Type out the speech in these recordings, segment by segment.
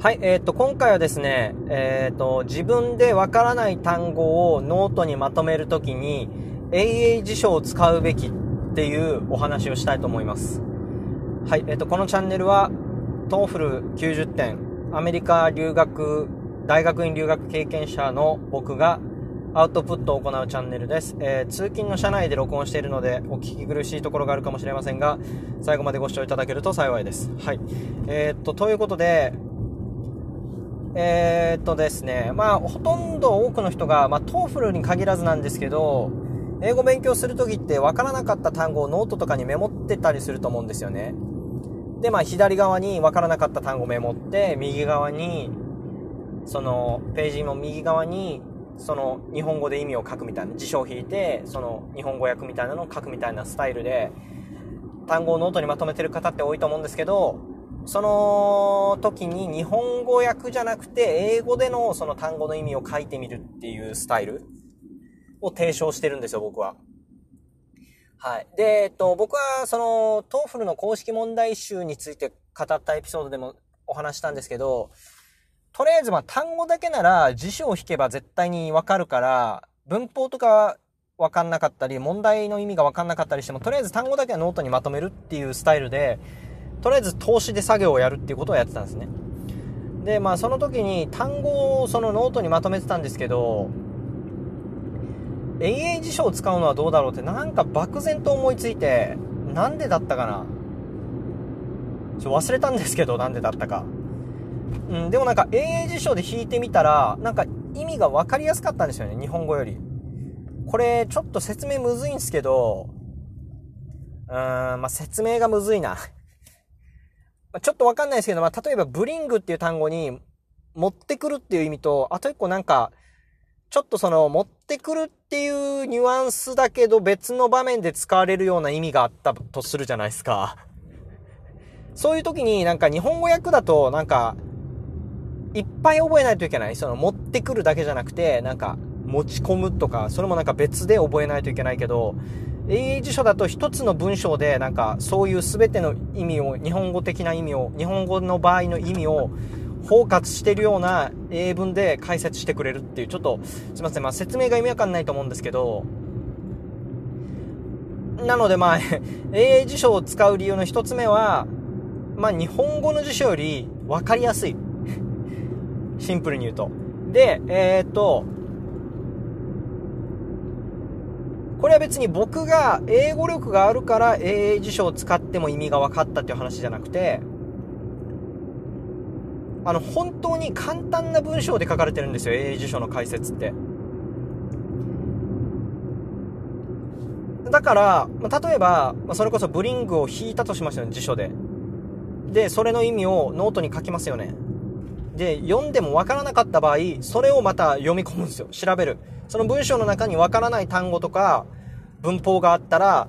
はい、えっ、と、今回はですね、えっ、と、自分でわからない単語をノートにまとめるときに、AA 辞書を使うべきっていうお話をしたいと思います。はい、えっ、と、このチャンネルは、 TOEFL 90点、アメリカ留学、大学院留学経験者の僕が、アウトプットを行うチャンネルです。えー通勤の車内で録音しているので、お聞き苦しいところがあるかもしれませんが、最後までご視聴いただけると幸いです。はい。えーっと、ということで、えーっとですね、まあ、ほとんど多くの人が、まあ、 TOEFL に限らずなんですけど、英語勉強するときって分からなかった単語をノートとかにメモってたりすると思うんですよね。で、まあ、左側に分からなかった単語をメモって、右側に、その、ページの右側に、その、日本語で意味を書くみたいな、辞書を引いて、その、日本語訳みたいなのを書くみたいなスタイルで、単語をノートにまとめてる方って多いと思うんですけど、その時に日本語訳じゃなくて、英語でのその単語の意味を書いてみるっていうスタイルを提唱してるんですよ、僕は。はい。で、えっと、僕は、その、 TOEFL の公式問題集について語ったエピソードでもお話したんですけど、とりあえずまあ単語だけなら辞書を引けば絶対にわかるから、文法とかわかんなかったり、問題の意味がわかんなかったりしても、とりあえず単語だけはノートにまとめるっていうスタイルで、とりあえず通しで作業をやるっていうことをやってたんですね。で、まあその時に単語をそのノートにまとめてたんですけど、AA 辞書を使うのはどうだろうってなんか漠然と思いついて、なんでだったかなちょ忘れたんですけど、なんでだったか。うん、でもなんか AA 辞書で引いてみたら、なんか意味が分かりやすかったんですよね、日本語より。これ、ちょっと説明むずいんですけど、うーん、まあ、説明がむずいな。ちょっとわかんないですけど、まあ、例えば、ブリングっていう単語に、持ってくるっていう意味と、あと一個なんか、ちょっとその、持ってくるっていうニュアンスだけど、別の場面で使われるような意味があったとするじゃないですか。そういう時になんか日本語訳だと、なんか、いっぱい覚えないといけない。その、持ってくるだけじゃなくて、なんか、持ち込むとか、それもなんか別で覚えないといけないけど、英英辞書だと一つの文章で、なんか、そういう全ての意味を、日本語的な意味を、日本語の場合の意味を、包括してるような英文で解説してくれるっていう、ちょっと、すいません、まあ説明が意味わかんないと思うんですけど、なのでまあ、英英辞書を使う理由の一つ目は、まあ日本語の辞書より分かりやすい。シンプルに言うと。で、えーっと、これは別に僕が英語力があるから英英辞書を使っても意味が分かったっていう話じゃなくて、あの、本当に簡単な文章で書かれてるんですよ、英英辞書の解説って。だから、例えば、それこそ bring を引いたとしましたよね、辞書で。で、それの意味をノートに書きますよね。で、読んでもわからなかった場合、それをまた読み込むんですよ。調べる。その文章の中にわからない単語とか、文法があったら、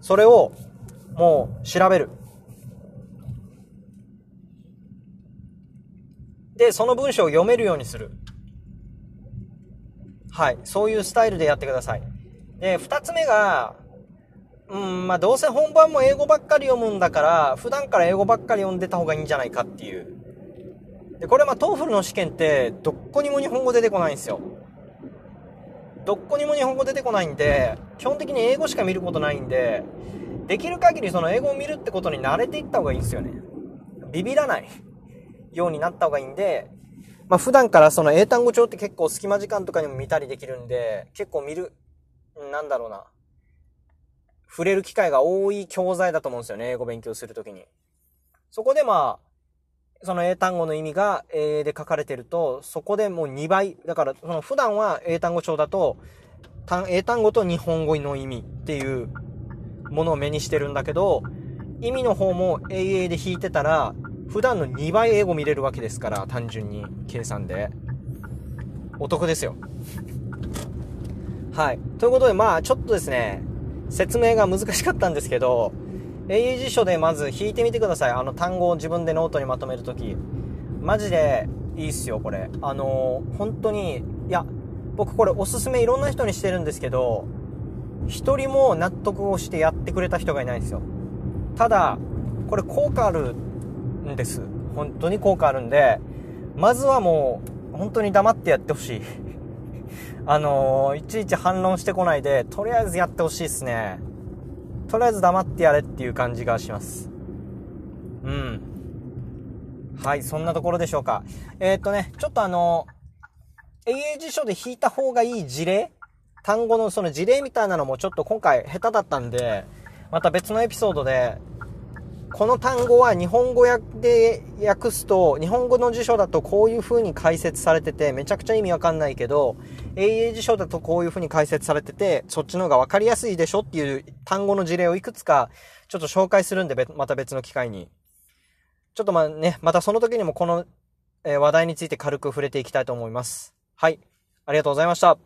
それをもう調べる。で、その文章を読めるようにする。はい。そういうスタイルでやってください。で、二つ目が、うん、まあどうせ本番も英語ばっかり読むんだから、普段から英語ばっかり読んでた方がいいんじゃないかっていう。で、これまあ TOEFL の試験って、どこにも日本語出てこないんですよ。どっこにも日本語出てこないんで、基本的に英語しか見ることないんで、できる限りその英語を見るってことに慣れていった方がいいんですよね。ビビらないようになった方がいいんで、まあ普段からその英単語帳って結構隙間時間とかにも見たりできるんで、結構見る、なんだろうな。触れる機会が多い教材だと思うんですよね、英語勉強するときに。そこでまあ、その英単語の意味が英で書かれてると、そこでもう2倍。だから、その普段は英単語帳だと、英単語と日本語の意味っていうものを目にしてるんだけど、意味の方も英英で引いてたら、普段の2倍英語見れるわけですから、単純に計算で。お得ですよ。はい。ということで、まあ、ちょっとですね、説明が難しかったんですけど、英辞書でまず引いてみてください。あの単語を自分でノートにまとめるとき。マジでいいっすよ、これ。あのー本当に、いや、僕これおすすめいろんな人にしてるんですけど、一人も納得をしてやってくれた人がいないんですよ。ただ、これ効果あるんです。本当に効果あるんで、まずはもう、本当に黙ってやってほしい。あのー、いちいち反論してこないで、とりあえずやってほしいですね。とりあえず黙ってやれっていう感じがします。うん。はい、そんなところでしょうか。えー、っとね、ちょっとあの、英英辞書で引いた方がいい事例？単語のその事例みたいなのもちょっと今回下手だったんで、また別のエピソードでこの単語は日本語で訳すと、日本語の辞書だとこういう風に解説されてて、めちゃくちゃ意味わかんないけど、英英辞書だとこういう風に解説されてて、そっちの方がわかりやすいでしょっていう単語の事例をいくつかちょっと紹介するんで、また別の機会に。ちょっとまあね、またその時にもこの話題について軽く触れていきたいと思います。はい。ありがとうございました。